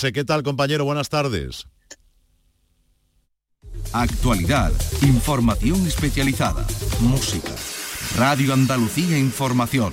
¿Qué tal, compañero? Buenas tardes. Actualidad, información especializada, música. Radio Andalucía Información.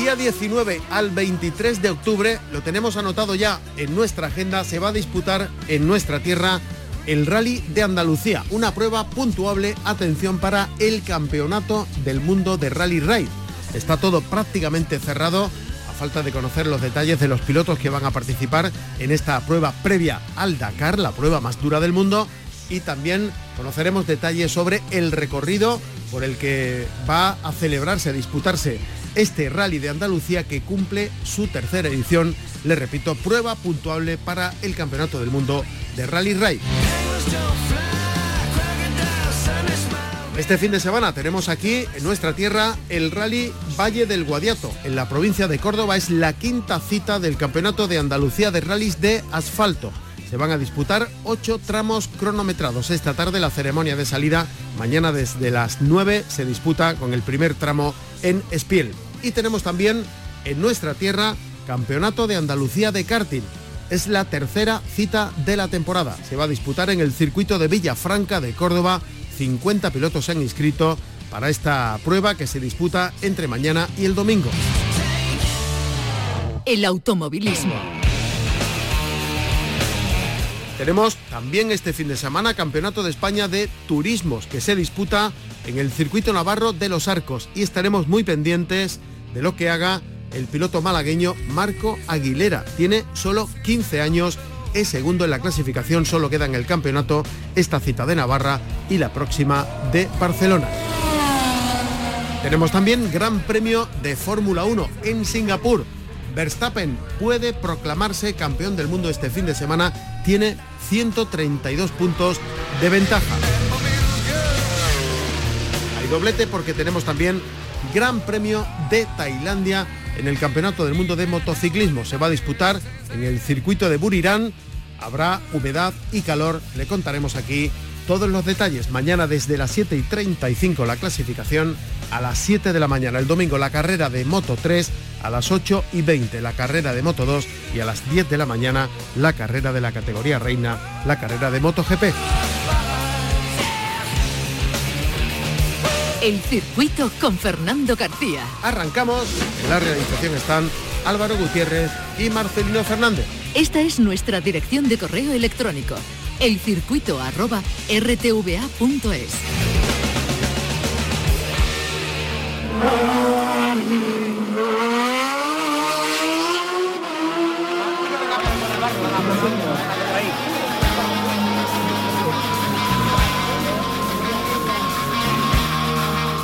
Día 19 al 23 de octubre, lo tenemos anotado ya en nuestra agenda, se va a disputar en nuestra tierra el Rally de Andalucía, una prueba puntuable, atención, para el Campeonato del Mundo de Rally Raid. Está todo prácticamente cerrado, a falta de conocer los detalles de los pilotos que van a participar en esta prueba previa al Dakar, la prueba más dura del mundo, y también conoceremos detalles sobre el recorrido por el que va a celebrarse, a disputarse este rally de Andalucía que cumple su tercera edición, le repito, prueba puntuable para el Campeonato del Mundo de Rally Raid. Este fin de semana tenemos aquí en nuestra tierra el Rally Valle del Guadiato. En la provincia de Córdoba es la quinta cita del Campeonato de Andalucía de Rallys de Asfalto. Se van a disputar ocho tramos cronometrados. Esta tarde la ceremonia de salida, mañana desde las 9 se disputa con el primer tramo en Espiel. Y tenemos también en nuestra tierra Campeonato de Andalucía de karting. Es la tercera cita de la temporada. Se va a disputar en el circuito de Villafranca de Córdoba. 50 pilotos se han inscrito para esta prueba que se disputa entre mañana y el domingo. El automovilismo tenemos también este fin de semana Campeonato de España de Turismos que se disputa en el circuito navarro de los Arcos y estaremos muy pendientes de lo que haga el piloto malagueño Marco Aguilera. Tiene solo 15 años, es segundo en la clasificación, solo queda en el campeonato esta cita de Navarra y la próxima de Barcelona. Tenemos también Gran Premio de Fórmula 1 en Singapur. Verstappen puede proclamarse campeón del mundo este fin de semana, tiene 132 puntos de ventaja. Doblete porque tenemos también Gran Premio de Tailandia en el Campeonato del Mundo de Motociclismo. Se va a disputar en el circuito de Burirán. Habrá humedad y calor. Le contaremos aquí todos los detalles. Mañana desde las 7 y 35 la clasificación. A las 7 de la mañana el domingo la carrera de Moto 3 a las 8 y 20 la carrera de Moto 2 y a las 10 de la mañana la carrera de la categoría reina, la carrera de Moto GP. El circuito con Fernando García. Arrancamos. En la realización están Álvaro Gutiérrez y Marcelino Fernández. Esta es nuestra dirección de correo electrónico. elcircuito@rtva.es.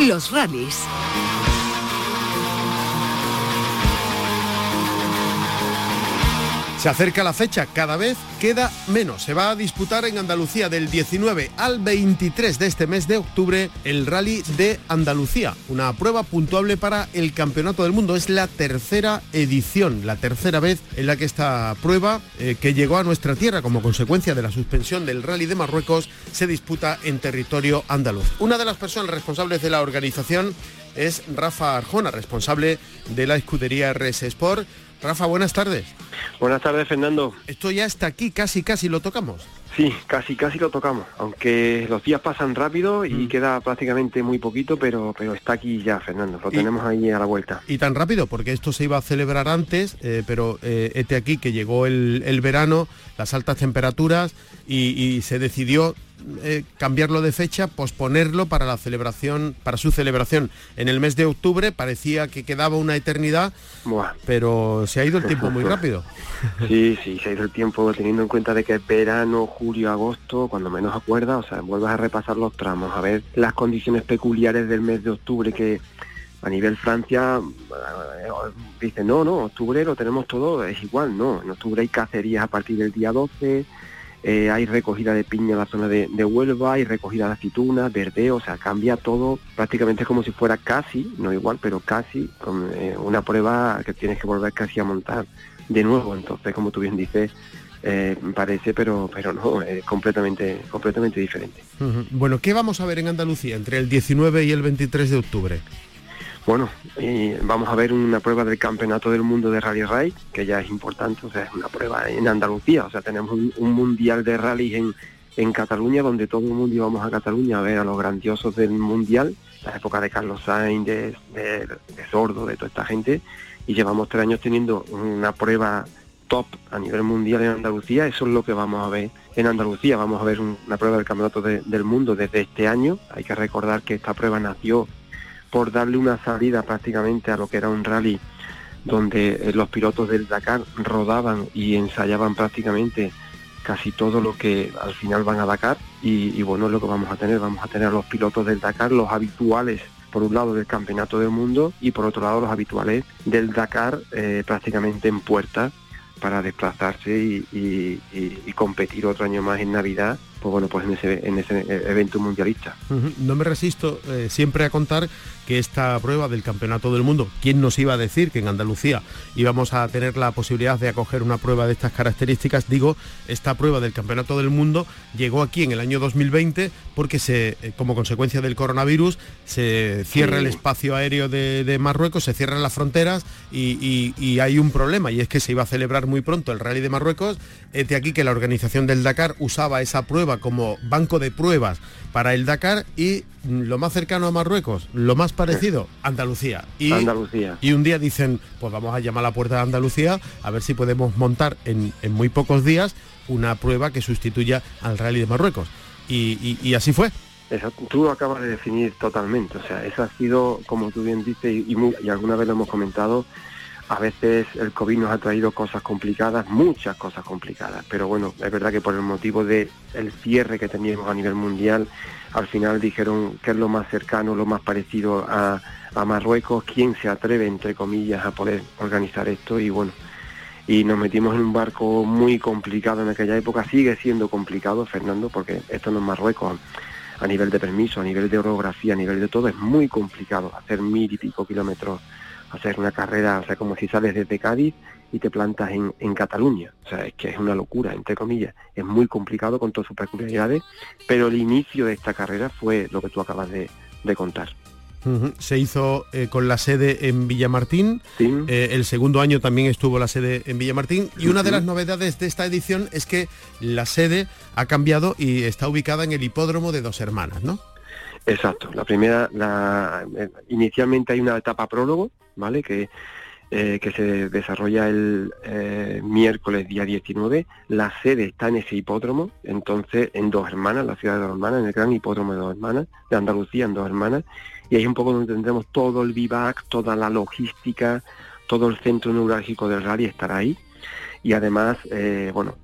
Los rallies. Se acerca la fecha, cada vez queda menos. Se va a disputar en Andalucía del 19 al 23 de este mes de octubre el Rally de Andalucía, una prueba puntuable para el Campeonato del Mundo. Es la tercera edición, la tercera vez en la que esta prueba, eh, que llegó a nuestra tierra como consecuencia de la suspensión del Rally de Marruecos, se disputa en territorio andaluz. Una de las personas responsables de la organización es Rafa Arjona, responsable de la escudería RS Sport. Rafa, buenas tardes. Buenas tardes, Fernando. Esto ya está aquí, casi, casi lo tocamos. Sí, casi, casi lo tocamos, aunque los días pasan rápido y mm. queda prácticamente muy poquito, pero, pero está aquí ya, Fernando, lo tenemos ahí a la vuelta. Y tan rápido, porque esto se iba a celebrar antes, eh, pero eh, este aquí que llegó el, verano, las altas temperaturas y se decidió eh, cambiarlo de fecha, posponerlo para la celebración, para su celebración en el mes de octubre. Parecía que quedaba una eternidad, pero se ha ido el tiempo muy rápido. Sí, sí, se ha ido el tiempo teniendo en cuenta de que verano, julio, agosto, cuando menos acuerdas, o sea, vuelvas a repasar los tramos, a ver las condiciones peculiares del mes de octubre que a nivel Francia eh, dice no, no, octubre lo tenemos todo, es igual, no, en octubre hay cacerías a partir del día 12, eh, hay recogida de piña en la zona de, Huelva, hay recogida de aceitunas, verdeo, o sea, cambia todo prácticamente como si fuera casi, no igual, pero casi con eh, una prueba que tienes que volver casi a montar de nuevo. Entonces, como tú bien dices, eh, parece, pero pero no, es completamente, completamente diferente. Bueno, ¿qué vamos a ver en Andalucía entre el 19 y el 23 de octubre? Bueno, vamos a ver una prueba del Campeonato del Mundo de Rally Raid, que ya es importante, o sea, es una prueba en Andalucía, o sea, tenemos un, mundial de rally en, en Cataluña, donde todo el mundo íbamos a Cataluña a ver a los grandiosos del mundial, la época de Carlos Sainz, de, Sordo, de toda esta gente, y llevamos tres años teniendo una prueba top a nivel mundial en Andalucía, eso es lo que vamos a ver en Andalucía, vamos a ver una prueba del Campeonato del Mundo desde este año, hay que recordar que esta prueba nació por darle una salida prácticamente a lo que era un rally donde eh, los pilotos del Dakar rodaban y ensayaban prácticamente casi todo lo que al final van a Dakar y, bueno es lo que vamos a tener, vamos a tener a los pilotos del Dakar, los habituales por un lado del Campeonato del Mundo y por otro lado los habituales del Dakar eh, prácticamente en puerta para desplazarse y, competir otro año más en Navidad pues bueno, pues en ese, en ese evento mundialista. No me resisto eh, siempre a contar que esta prueba del Campeonato del Mundo, ¿quién nos iba a decir que en Andalucía íbamos a tener la posibilidad de acoger una prueba de estas características? Digo, esta prueba del Campeonato del Mundo llegó aquí en el año 2020 porque se, eh, como consecuencia del coronavirus se cierra el espacio aéreo de, Marruecos, se cierran las fronteras y, hay un problema y es que se iba a celebrar muy pronto el Rally de Marruecos. De aquí que la organización del Dakar usaba esa prueba como banco de pruebas para el Dakar y lo más cercano a Marruecos, lo más parecido, Andalucía. Y, Andalucía. Y un día dicen, pues vamos a llamar a la puerta de Andalucía a ver si podemos montar en, muy pocos días una prueba que sustituya al rally de Marruecos. Y, así fue. Eso, tú lo acabas de definir totalmente, o sea, eso ha sido, como tú bien dices, y, y alguna vez lo hemos comentado, a veces el COVID nos ha traído cosas complicadas, muchas cosas complicadas, pero bueno, es verdad que por el motivo del el cierre que teníamos a nivel mundial, al final dijeron que es lo más cercano, lo más parecido a, a Marruecos, quién se atreve, entre comillas, a poder organizar esto y bueno, y nos metimos en un barco muy complicado en aquella época, sigue siendo complicado, Fernando, porque esto no es Marruecos, a nivel de permiso, a nivel de orografía, a nivel de todo, es muy complicado hacer mil y pico kilómetros hacer una carrera, o sea, como si sales desde Cádiz y te plantas en, en, Cataluña. O sea, es que es una locura, entre comillas. Es muy complicado con todas sus peculiaridades, pero el inicio de esta carrera fue lo que tú acabas de, contar. Se hizo eh, con la sede en Villamartín, eh, el segundo año también estuvo la sede en Villamartín y una de las novedades de esta edición es que la sede ha cambiado y está ubicada en el hipódromo de Dos Hermanas, ¿no? Exacto. La primera, la, eh, inicialmente hay una etapa prólogo, ¿vale? Que, eh, que se desarrolla el eh, miércoles día 19. La sede está en ese hipódromo, entonces en Dos Hermanas, la ciudad de Dos Hermanas, en el gran hipódromo de Dos Hermanas, de Andalucía en Dos Hermanas. Y ahí es un poco donde tendremos todo el vivac, toda la logística, todo el centro neurálgico del rally estará ahí. Y además, bueno,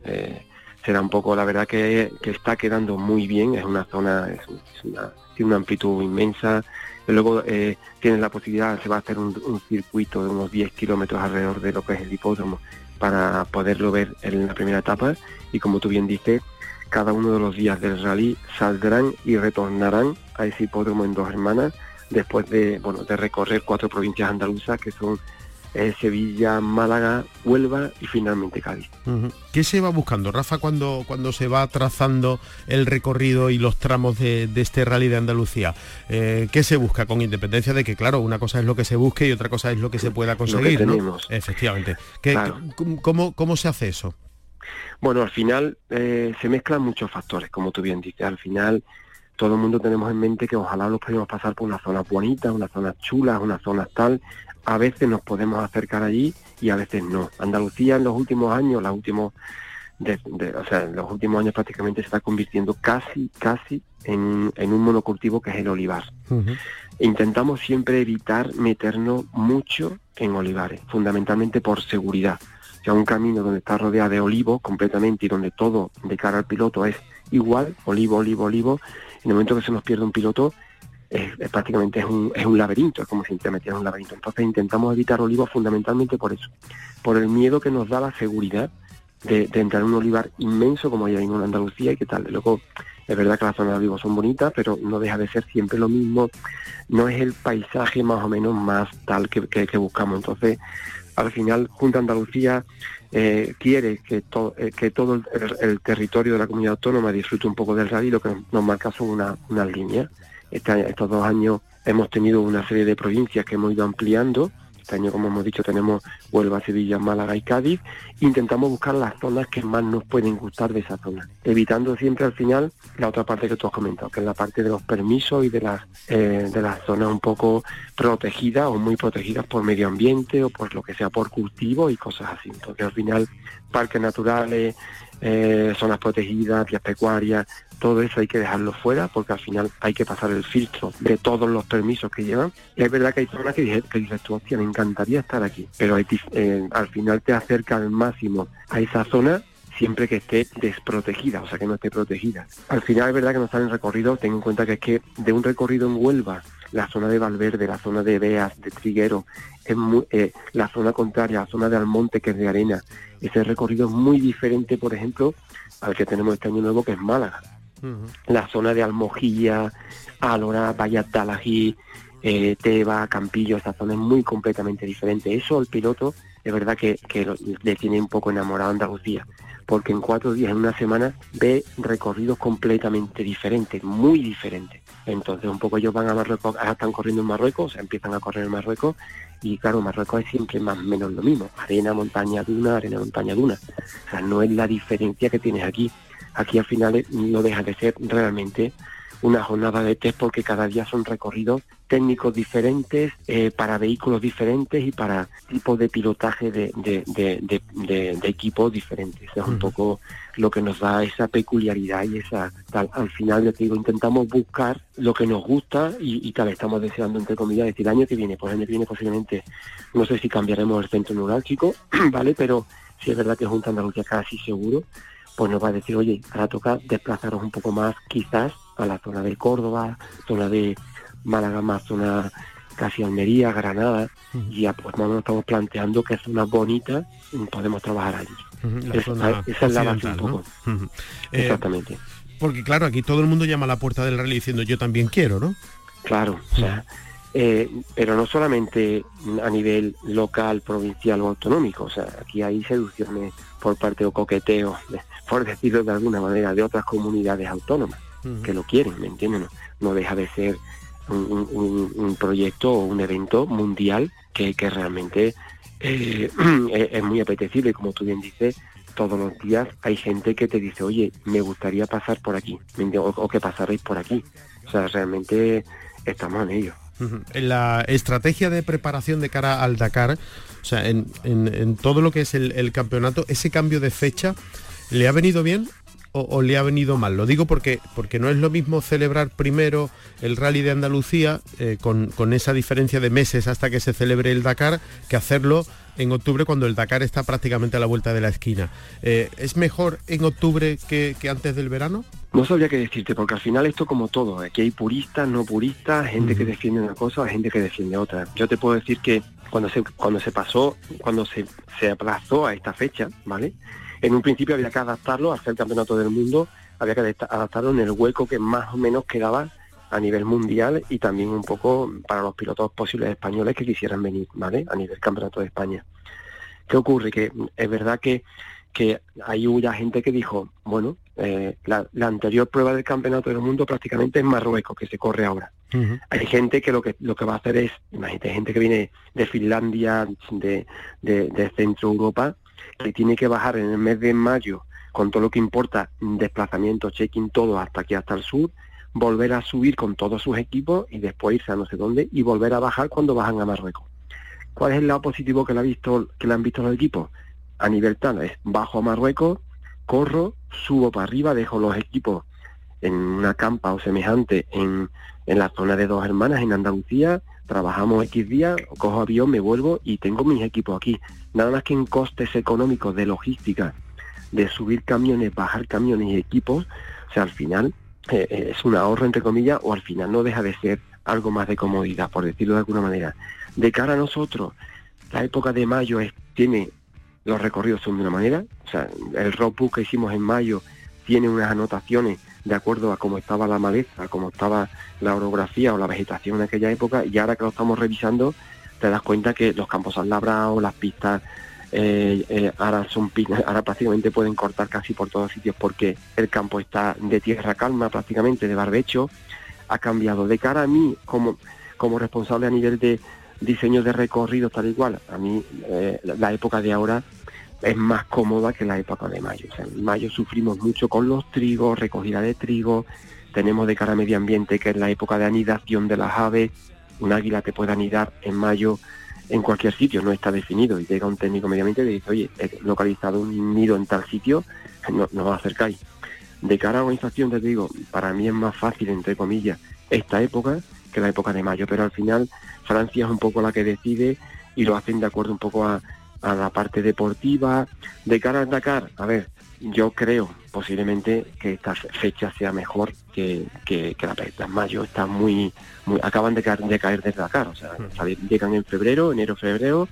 será un poco, la verdad que, está quedando muy bien, es una zona, es, una, tiene una amplitud inmensa, luego eh, tiene la posibilidad, se va a hacer un, circuito de unos 10 kilómetros alrededor de lo que es el hipódromo para poderlo ver en la primera etapa. Y como tú bien dices, cada uno de los días del rally saldrán y retornarán a ese hipódromo en dos hermanas después de, bueno, de recorrer cuatro provincias andaluzas que son Sevilla, Málaga, Huelva y finalmente Cádiz. ¿Qué se va buscando, Rafa, cuando, cuando se va trazando el recorrido y los tramos de, este rally de Andalucía? Eh, ¿Qué se busca con independencia de que, claro, una cosa es lo que se busque y otra cosa es lo que se pueda conseguir? Efectivamente. ¿cómo, ¿Cómo se hace eso? Bueno, al final eh, se mezclan muchos factores, como tú bien dices. Al final todo el mundo tenemos en mente que ojalá los podemos pasar por una zona bonita, una zona chula, una zona tal a veces nos podemos acercar allí y a veces no. Andalucía en los últimos años, los últimos, o sea, en los últimos años prácticamente se está convirtiendo casi, casi en, en un monocultivo que es el olivar. Intentamos siempre evitar meternos mucho en olivares, fundamentalmente por seguridad. O sea, un camino donde está rodeado de olivos completamente y donde todo de cara al piloto es igual, olivo, olivo, olivo, en el momento que se nos pierde un piloto, es, prácticamente es un, es un laberinto, es como si te metieras un laberinto. Entonces intentamos evitar olivos fundamentalmente por eso, por el miedo que nos da la seguridad de, entrar en un olivar inmenso como hay en Andalucía y que tal. Luego, es verdad que las zonas de olivo son bonitas, pero no deja de ser siempre lo mismo. No es el paisaje más o menos más tal que, que, buscamos. Entonces, al final, Junta Andalucía eh, quiere que, eh, que todo el, territorio de la comunidad autónoma disfrute un poco del rally, lo que nos marca son una línea. Este estos dos años hemos tenido una serie de provincias que hemos ido ampliando este año, como hemos dicho, tenemos Huelva, Sevilla, Málaga y Cádiz. Intentamos buscar las zonas que más nos pueden gustar de esa zona, evitando siempre al final la otra parte que tú has comentado, que es la parte de los permisos y de las, eh, de las zonas un poco protegidas o muy protegidas por medio ambiente o por lo que sea, por cultivo y cosas así. Entonces al final, parques naturales, eh, zonas protegidas, vías pecuarias, todo eso hay que dejarlo fuera porque al final hay que pasar el filtro de todos los permisos que llevan. Y es verdad que hay zonas que, dices, que dices tú, hostia, me encantaría estar aquí, pero eh, al final te acerca al máximo a esa zona siempre que esté desprotegida, o sea que no esté protegida. Al final es verdad que no están en recorrido, ten en cuenta que es que de un recorrido en Huelva, la zona de Valverde, la zona de Beas, de Triguero, es muy, eh, la zona contraria, la zona de Almonte, que es de arena, ese recorrido es muy diferente, por ejemplo, al que tenemos este año nuevo, que es Málaga la zona de Almojilla, Alora, Valladalají, eh, Teba, Campillo, esta zona es muy completamente diferente. Eso el piloto es verdad que, le tiene un poco enamorado a Andalucía, porque en cuatro días, en una semana, ve recorridos completamente diferentes, muy diferentes. Entonces un poco ellos van a Marruecos, ahora están corriendo en Marruecos, empiezan a correr en Marruecos, y claro, Marruecos es siempre más o menos lo mismo, arena, montaña, duna, arena, montaña, duna. O sea, no es la diferencia que tienes aquí aquí al final no deja de ser realmente una jornada de test porque cada día son recorridos técnicos diferentes eh, para vehículos diferentes y para tipos de pilotaje de, equipos diferentes. Es un poco lo que nos da esa peculiaridad y esa tal. Al final, les digo, intentamos buscar lo que nos gusta y, tal, estamos deseando, entre comillas, decir, año que viene, pues el año que viene posiblemente, no sé si cambiaremos el centro neurálgico, ¿vale? Pero sí es verdad que Junta Andalucía casi seguro pues nos va a decir, oye, ahora toca desplazaros un poco más quizás a la zona del Córdoba, zona de Málaga, más zona casi Almería, Granada, y ya pues nos estamos planteando que zonas bonitas podemos trabajar allí. Esa, es la base un poco. Eh, Exactamente. porque claro, aquí todo el mundo llama a la puerta del rally diciendo yo también quiero, ¿no? Claro, o sea, eh, pero no solamente a nivel local, provincial o autonómico, o sea, aquí hay seducciones por parte o coqueteo por decirlo de alguna manera, de otras comunidades autónomas que lo quieren, ¿me entienden? No, deja de ser un, proyecto o un evento mundial que, realmente eh, es, muy apetecible, como tú bien dices, todos los días hay gente que te dice, oye, me gustaría pasar por aquí, o, que pasaréis por aquí. O sea, realmente estamos en ello. En la estrategia de preparación de cara al Dakar, o sea, en, todo lo que es el, campeonato, ese cambio de fecha ¿Le ha venido bien o, le ha venido mal? Lo digo porque, porque no es lo mismo celebrar primero el rally de Andalucía eh, con, esa diferencia de meses hasta que se celebre el Dakar que hacerlo en octubre cuando el Dakar está prácticamente a la vuelta de la esquina. Eh, ¿Es mejor en octubre que, antes del verano? No sabría qué decirte, porque al final esto como todo, aquí hay puristas, no puristas, gente que defiende una cosa, gente que defiende otra. Yo te puedo decir que cuando se, cuando se pasó, cuando se, se aplazó a esta fecha, ¿vale? En un principio había que adaptarlo, hacer el campeonato del mundo, había que adaptarlo en el hueco que más o menos quedaba a nivel mundial y también un poco para los pilotos posibles españoles que quisieran venir, ¿vale? A nivel campeonato de España. ¿Qué ocurre? Que es verdad que, que hay una gente que dijo, bueno, eh, la, anterior prueba del campeonato del mundo prácticamente es Marruecos, que se corre ahora. Hay gente que lo que lo que va a hacer es, imagínate, gente que viene de Finlandia, de, de, de Centro Europa, que tiene que bajar en el mes de mayo con todo lo que importa, desplazamiento, check-in, todo hasta aquí, hasta el sur, volver a subir con todos sus equipos y después irse a no sé dónde y volver a bajar cuando bajan a Marruecos. ¿Cuál es el lado positivo que, le ha visto, que le han visto los equipos? A nivel tal, es bajo a Marruecos, corro, subo para arriba, dejo los equipos en una campa o semejante en, en la zona de dos hermanas en Andalucía, trabajamos X días, cojo avión, me vuelvo y tengo mis equipos aquí. Nada más que en costes económicos de logística, de subir camiones, bajar camiones y equipos, o sea, al final eh, eh, es un ahorro entre comillas o al final no deja de ser algo más de comodidad, por decirlo de alguna manera. De cara a nosotros, la época de mayo es, tiene los recorridos son de una manera, o sea, el road book que hicimos en mayo tiene unas anotaciones de acuerdo a cómo estaba la maleza, cómo estaba la orografía o la vegetación en aquella época, y ahora que lo estamos revisando, te das cuenta que los campos han labrado, las pistas eh, eh, ahora son ahora prácticamente pueden cortar casi por todos sitios porque el campo está de tierra calma prácticamente, de barbecho, ha cambiado. De cara a mí, como, como responsable a nivel de diseño de recorrido tal y cual, a mí eh, la época de ahora es más cómoda que la época de mayo. en mayo sufrimos mucho con los trigos, recogida de trigo, tenemos de cara a medio ambiente que es la época de anidación de las aves, un águila te puede anidar en mayo en cualquier sitio, no está definido y llega un técnico medio ambiente y dice, oye, he localizado un nido en tal sitio, no, no acercáis. De cara a organización, te digo, para mí es más fácil, entre comillas, esta época que la época de mayo, pero al final Francia es un poco la que decide y lo hacen de acuerdo un poco a, a la parte deportiva. De cara al Dakar, a ver, yo creo posiblemente que esta fecha sea mejor que, que, la fecha. Mayo está muy, muy acaban de caer, de caer desde Dakar, o sea, mm. llegan en febrero, enero, febrero,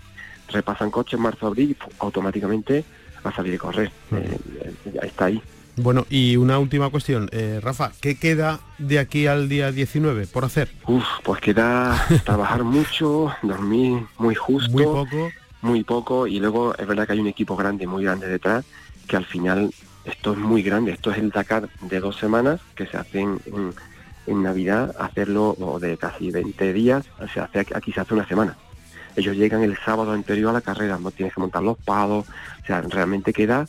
repasan coches marzo, abril, y automáticamente a salir de correr. Mm. Eh, eh, está ahí. Bueno, y una última cuestión, eh, Rafa, ¿qué queda de aquí al día 19 por hacer? Uf, pues queda trabajar mucho, dormir muy justo. Muy poco muy poco y luego es verdad que hay un equipo grande, muy grande detrás, que al final esto es muy grande, esto es el Dakar de dos semanas que se hace en, Navidad, hacerlo o de casi 20 días, se hace aquí se hace una semana. Ellos llegan el sábado anterior a la carrera, no tienes que montar los pados, o sea, realmente queda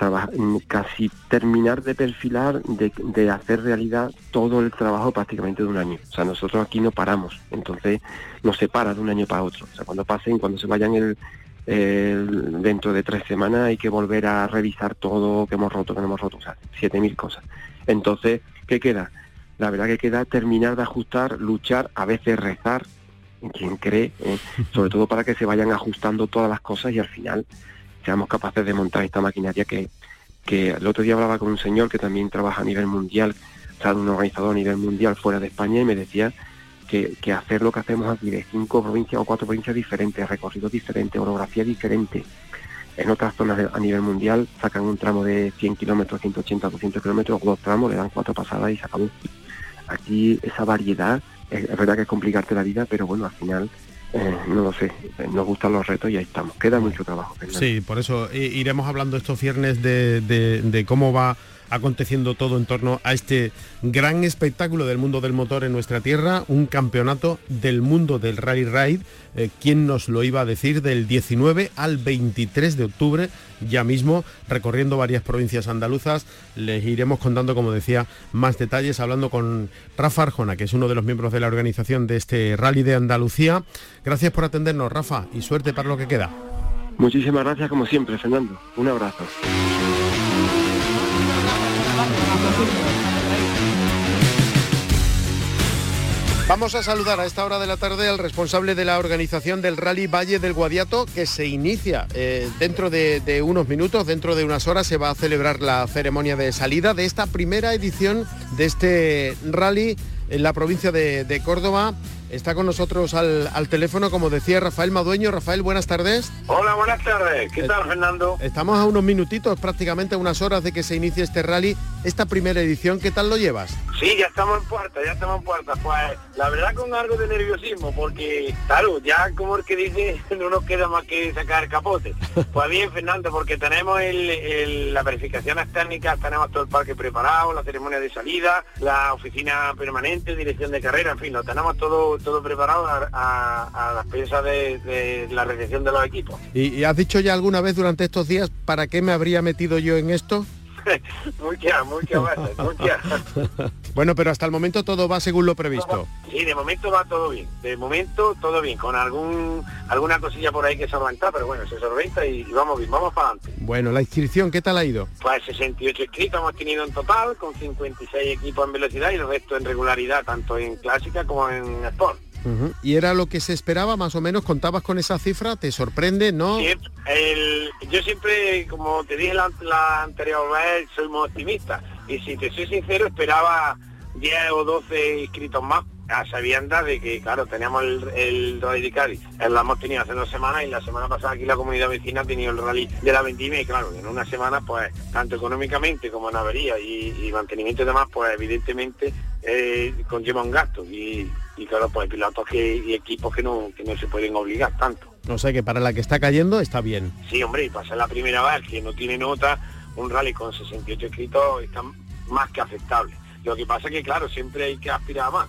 Mm, casi terminar de perfilar, de, hacer realidad todo el trabajo prácticamente de un año. O sea, nosotros aquí no paramos, entonces nos separa de un año para otro. O sea, cuando pasen, cuando se vayan el, dentro de tres semanas hay que volver a revisar todo que hemos roto, que no hemos roto, o sea, siete mil cosas. Entonces, ¿qué queda? La verdad que queda terminar de ajustar, luchar, a veces rezar, quien cree, ¿eh? sobre todo para que se vayan ajustando todas las cosas y al final seamos capaces de montar esta maquinaria que, que el otro día hablaba con un señor que también trabaja a nivel mundial, o sea, un organizador a nivel mundial fuera de España y me decía que, que hacer lo que hacemos aquí de cinco provincias o cuatro provincias diferentes, recorridos diferentes, orografía diferente, en otras zonas a nivel mundial sacan un tramo de 100 kilómetros, 180, 200 kilómetros, dos tramos, le dan cuatro pasadas y se acabó. Aquí esa variedad, es, es verdad que es complicarte la vida, pero bueno, al final eh, no lo sé, nos gustan los retos y ahí estamos. Queda mucho trabajo. Sí, por eso eh, iremos hablando estos viernes de, de cómo va aconteciendo todo en torno a este gran espectáculo del mundo del motor en nuestra tierra, un campeonato del mundo del rally ride, eh, ¿quién nos lo iba a decir? Del 19 al 23 de octubre, ya mismo, recorriendo varias provincias andaluzas. Les iremos contando, como decía, más detalles, hablando con Rafa Arjona, que es uno de los miembros de la organización de este rally de Andalucía. Gracias por atendernos, Rafa, y suerte para lo que queda. Muchísimas gracias, como siempre, Fernando. Un abrazo. Vamos a saludar a esta hora de la tarde al responsable de la organización del Rally Valle del Guadiato, que se inicia eh, dentro de, unos minutos, dentro de unas horas, se va a celebrar la ceremonia de salida de esta primera edición de este rally en la provincia de Córdoba. Está con nosotros al, teléfono, como decía Rafael Madueño. Rafael, buenas tardes. Hola, buenas tardes. ¿Qué tal, Fernando? Estamos a unos minutitos, prácticamente unas horas de que se inicie este rally. Esta primera edición, ¿qué tal lo llevas? Sí, ya estamos en puerta, ya estamos en puerta. Pues la verdad con algo de nerviosismo, porque claro, ya como el que dice, no nos queda más que sacar el capote. Pues bien, Fernando, porque tenemos el, la verificación técnicas, tenemos todo el parque preparado, la ceremonia de salida, la oficina permanente, dirección de carrera, en fin, lo tenemos todo todo preparado a, las piezas de, la recepción de los equipos. ¿Y, has dicho ya alguna vez durante estos días para qué me habría metido yo en esto? Muchas, muchas muchas. bueno, pero hasta el momento todo va según lo previsto. Sí, de momento va todo bien. De momento todo bien, con algún alguna cosilla por ahí que se solventar, pero bueno, se solventa y, vamos bien, vamos para adelante. Bueno, la inscripción, ¿qué tal ha ido? Pues 68 inscritos hemos tenido en total, con 56 equipos en velocidad y el resto en regularidad, tanto en clásica como en sport. ¿Y era lo que se esperaba más o menos? ¿Contabas con esa cifra? ¿Te sorprende? ¿No? yo siempre, como te dije la, anterior vez, soy muy optimista. Y si te soy sincero, esperaba 10 o 12 inscritos más. a sabiendas de que, claro, teníamos el, el Rally de Cádiz, lo hemos tenido hace dos semanas y la semana pasada aquí la comunidad vecina ha tenido el Rally de la Vendimia y claro, en una semana, pues, tanto económicamente como en avería y, mantenimiento y demás, pues evidentemente eh, conlleva un gasto y, claro, pues pilotos que, y equipos que no, que no se pueden obligar tanto. No sé, que para la que está cayendo está bien. Sí, hombre, y pasa la primera vez que no tiene nota, un rally con 68 escritos está más que aceptable. Lo que pasa es que, claro, siempre hay que aspirar a más.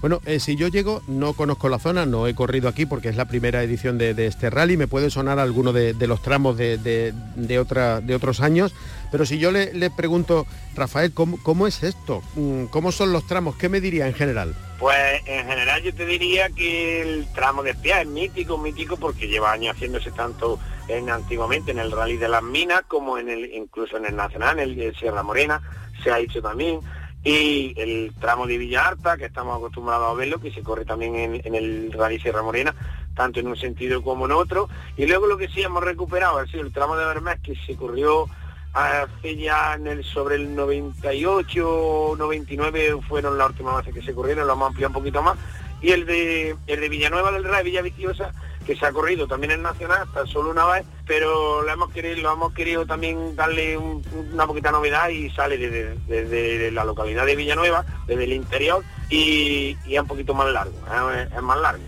Bueno, eh, si yo llego, no conozco la zona, no he corrido aquí porque es la primera edición de, este rally, me puede sonar alguno de, los tramos de, otra, de otros años, pero si yo le, pregunto, Rafael, ¿cómo, es esto? Mm, ¿Cómo son los tramos? ¿Qué me diría en general? Pues en general yo te diría que el tramo de espía es mítico, mítico porque lleva años haciéndose tanto en antiguamente en el rally de las minas como en el incluso en el nacional, en el Sierra Morena se ha hecho también y el tramo de Villa Arta, que estamos acostumbrados a verlo, que se corre también en, el Rally Sierra Morena, tanto en un sentido como en otro. Y luego lo que sí hemos recuperado ha sido el tramo de Bermés, que se corrió hace ya en el, sobre el 98, 99 fueron las últimas veces que se corrieron, lo hemos ampliado un poquito más. Y el de, el de Villanueva del Rey, Villa Viciosa, que se ha corrido también en Nacional, tan solo una vez, pero lo hemos querido, lo hemos querido también darle una poquita novedad y sale desde, la localidad de Villanueva, desde el interior, y, es un poquito más largo, ¿eh? es, más largo.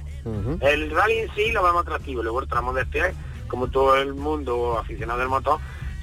El rally en sí lo vemos atractivo, luego el tramo de este, como todo el mundo aficionado del motor,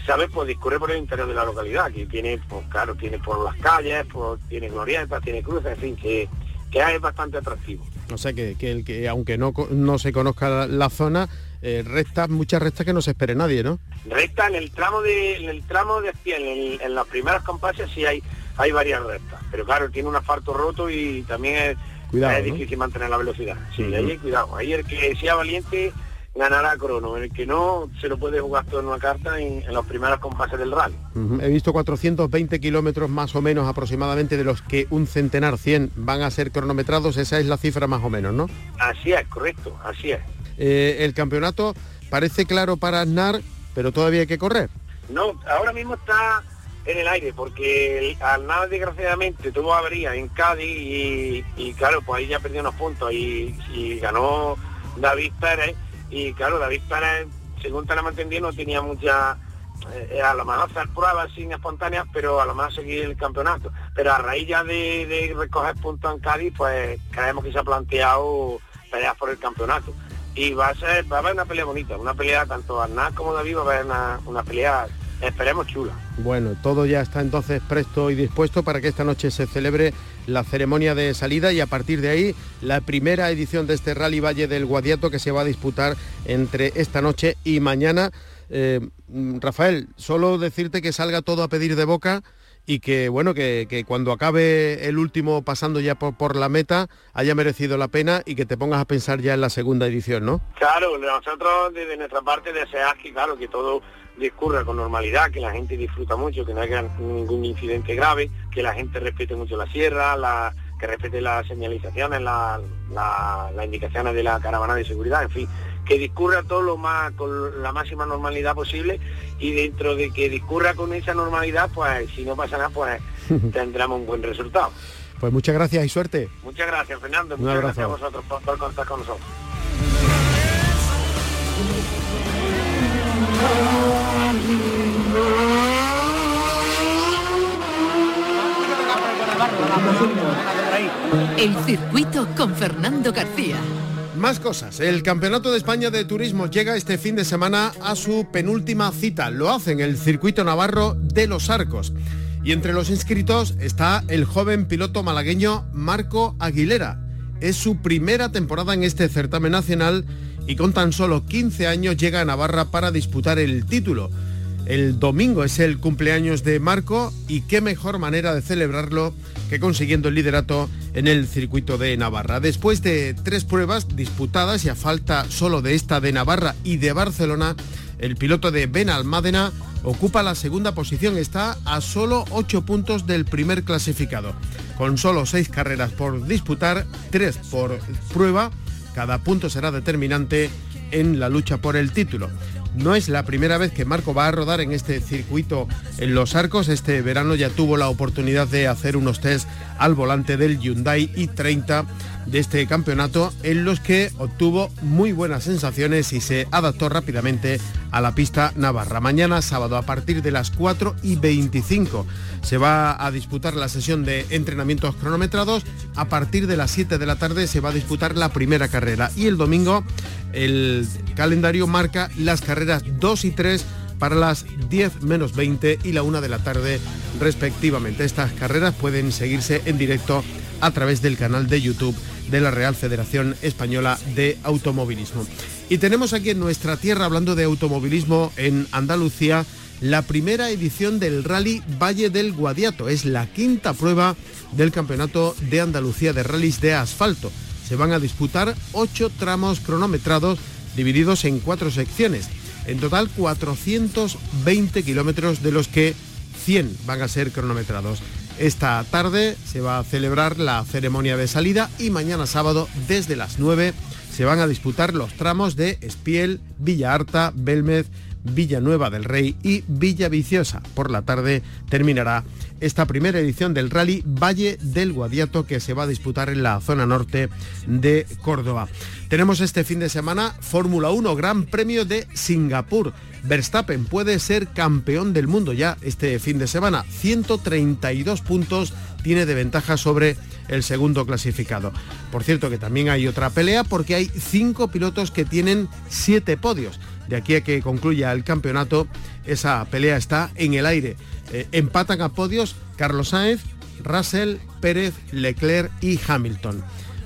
sabe, pues discurre por el interior de la localidad, que tiene, pues claro, tiene por las calles, pues, tiene glorietas, tiene cruces, en fin, que, que es bastante atractivo. O sea que, el que aunque no, no se conozca la, zona, eh, rectas, muchas rectas que no se espere nadie, ¿no? Recta en el tramo de, en el tramo de en, en las primeras compases sí hay, hay varias rectas, pero claro, tiene un asfalto roto y también es, difícil mantener la velocidad. Sí, ahí hay cuidado. Ahí el que sea valiente ganará crono. El que no, se lo puede jugar todo en una carta en, los primeros compases del rally. He visto 420 kilómetros más o menos aproximadamente de los que un centenar, 100 van a ser cronometrados. Esa es la cifra más o menos, ¿no? Así es, correcto, así es. Eh, el campeonato parece claro para Aznar, pero todavía hay que correr. No, ahora mismo está en el aire, porque Aznar desgraciadamente tuvo avería en Cádiz y, claro, pues ahí ya perdió unos puntos y, y ganó David Pérez y claro, David Pérez, según tenemos entendido, no tenía mucha, eh, a lo mejor hacer pruebas sin espontáneas, pero a lo mejor seguir el campeonato. Pero a raíz ya de, recoger puntos en Cádiz, pues creemos que se ha planteado pelear por el campeonato. Y va a ser, va a haber una pelea bonita, una pelea tanto Arnaz como David va a haber una, una pelea Esperemos chula. Bueno, todo ya está entonces presto y dispuesto para que esta noche se celebre la ceremonia de salida y a partir de ahí la primera edición de este Rally Valle del Guadiato que se va a disputar entre esta noche y mañana. Eh, Rafael, solo decirte que salga todo a pedir de boca y que bueno que, cuando acabe el último pasando ya por, la meta haya merecido la pena y que te pongas a pensar ya en la segunda edición, ¿no? Claro, nosotros desde nuestra parte deseamos que claro que todo discurra con normalidad, que la gente disfruta mucho, que no haya ningún incidente grave, que la gente respete mucho la sierra, la, que respete las señalizaciones, las indicaciones de la caravana de seguridad, en fin, que discurra todo lo más con la máxima normalidad posible y dentro de que discurra con esa normalidad, pues si no pasa nada, pues tendremos un buen resultado. Pues muchas gracias y suerte. Muchas gracias, Fernando. muchas gracias a vosotros por contar con nosotros. El circuito con Fernando García. Más cosas. El Campeonato de España de Turismo llega este fin de semana a su penúltima cita. Lo hace en el circuito navarro de Los Arcos. Y entre los inscritos está el joven piloto malagueño Marco Aguilera. Es su primera temporada en este certamen nacional y con tan solo 15 años llega a Navarra para disputar el título. El domingo es el cumpleaños de Marco y qué mejor manera de celebrarlo que consiguiendo el liderato en el circuito de Navarra. Después de tres pruebas disputadas y a falta solo de esta de Navarra y de Barcelona, el piloto de Benalmádena ocupa la segunda posición, está a solo 8 puntos del primer clasificado. Con solo seis carreras por disputar, tres por prueba, cada punto será determinante en la lucha por el título. No es la primera vez que Marco va a rodar en este circuito en los arcos. Este verano ya tuvo la oportunidad de hacer unos test al volante del Hyundai i30 de este campeonato en los que obtuvo muy buenas sensaciones y se adaptó rápidamente a la pista navarra. Mañana sábado a partir de las 4 y 25 se va a disputar la sesión de entrenamientos cronometrados. A partir de las 7 de la tarde se va a disputar la primera carrera y el domingo el calendario marca las carreras 2 y 3 para las 10 menos 20 y la 1 de la tarde respectivamente. Estas carreras pueden seguirse en directo a través del canal de YouTube de la Real Federación Española de Automovilismo. Y tenemos aquí en nuestra tierra, hablando de automovilismo en Andalucía, la primera edición del Rally Valle del Guadiato. Es la quinta prueba del Campeonato de Andalucía de Rallys de Asfalto. Se van a disputar ocho tramos cronometrados divididos en cuatro secciones. En total 420 kilómetros de los que 100 van a ser cronometrados. Esta tarde se va a celebrar la ceremonia de salida y mañana sábado desde las 9 se van a disputar los tramos de Espiel, Villa Arta, Belmez, Villanueva del Rey y Villa Viciosa. Por la tarde terminará esta primera edición del rally Valle del Guadiato que se va a disputar en la zona norte de Córdoba. Tenemos este fin de semana Fórmula 1 Gran Premio de Singapur. Verstappen puede ser campeón del mundo ya este fin de semana. 132 puntos tiene de ventaja sobre el segundo clasificado. Por cierto que también hay otra pelea porque hay cinco pilotos que tienen siete podios. De aquí a que concluya el campeonato, esa pelea está en el aire. Eh, empatan a podios Carlos Sáenz, Russell, Pérez, Leclerc y Hamilton.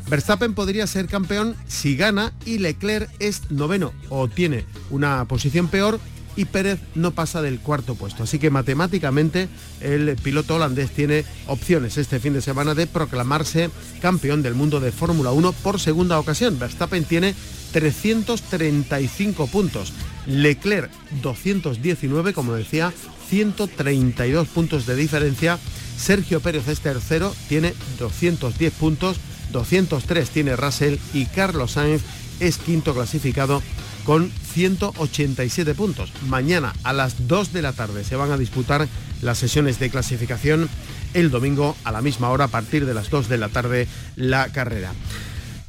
Verstappen podría ser campeón si gana y Leclerc es noveno o tiene una posición peor y Pérez no pasa del cuarto puesto. Así que matemáticamente el piloto holandés tiene opciones este fin de semana de proclamarse campeón del mundo de Fórmula 1 por segunda ocasión. Verstappen tiene 335 puntos. Leclerc 219, como decía, 132 puntos de diferencia. Sergio Pérez es tercero, tiene 210 puntos, 203 tiene Russell y Carlos Sainz es quinto clasificado con 187 puntos. Mañana a las 2 de la tarde se van a disputar las sesiones de clasificación. El domingo a la misma hora, a partir de las 2 de la tarde, la carrera.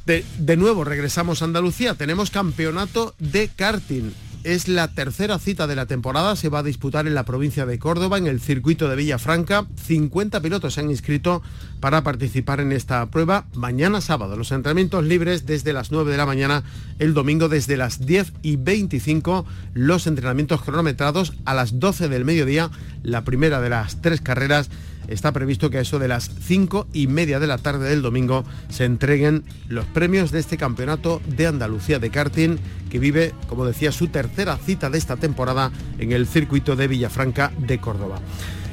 De, de nuevo regresamos a Andalucía. Tenemos campeonato de karting es la tercera cita de la temporada, se va a disputar en la provincia de Córdoba, en el circuito de Villafranca. 50 pilotos se han inscrito para participar en esta prueba mañana sábado. Los entrenamientos libres desde las 9 de la mañana, el domingo desde las 10 y 25, los entrenamientos cronometrados a las 12 del mediodía, la primera de las tres carreras está previsto que a eso de las cinco y media de la tarde del domingo se entreguen los premios de este campeonato de Andalucía de karting que vive, como decía, su tercera cita de esta temporada en el circuito de Villafranca de Córdoba.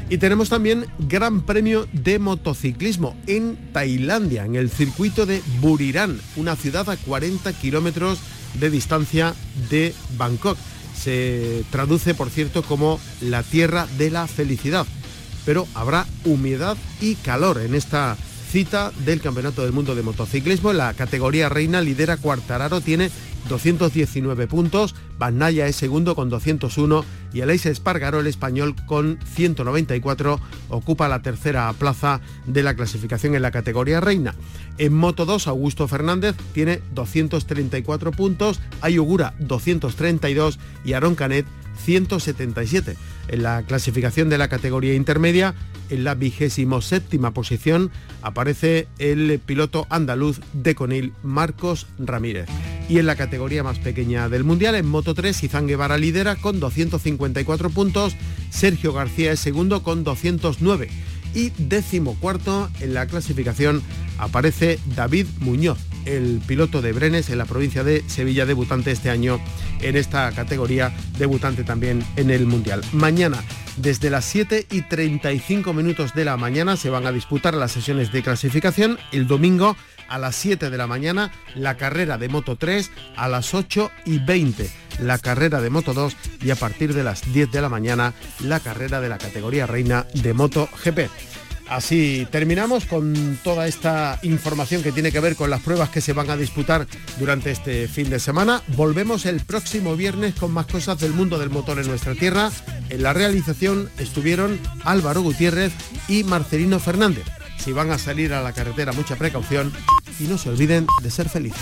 Y tenemos también Gran Premio de Motociclismo en Tailandia, en el circuito de Buriran, una ciudad a 40 kilómetros de distancia de Bangkok. Se traduce, por cierto, como la tierra de la felicidad pero habrá humedad y calor en esta cita del Campeonato del Mundo de Motociclismo. En la categoría reina lidera Cuartararo, tiene 219 puntos, Naya es segundo con 201 y Aleix Espargaró, el español, con 194, ocupa la tercera plaza de la clasificación en la categoría reina. En Moto 2, Augusto Fernández tiene 234 puntos, Ayugura 232 y Aaron Canet 177. En la clasificación de la categoría intermedia, en la vigésimo séptima posición, aparece el piloto andaluz de Conil, Marcos Ramírez. Y en la categoría más pequeña del Mundial, en Moto 3, Izan Guevara lidera con 254 puntos, Sergio García es segundo con 209 y décimo cuarto en la clasificación aparece David Muñoz, el piloto de Brenes en la provincia de Sevilla, debutante este año en esta categoría, debutante también en el Mundial. Mañana, desde las 7 y 35 minutos de la mañana, se van a disputar las sesiones de clasificación. El domingo, a las 7 de la mañana, la carrera de Moto 3, a las 8 y 20 la carrera de Moto 2 y a partir de las 10 de la mañana la carrera de la categoría reina de Moto GP. Así terminamos con toda esta información que tiene que ver con las pruebas que se van a disputar durante este fin de semana. Volvemos el próximo viernes con más cosas del mundo del motor en nuestra tierra. En la realización estuvieron Álvaro Gutiérrez y Marcelino Fernández. Si van a salir a la carretera, mucha precaución y no se olviden de ser felices.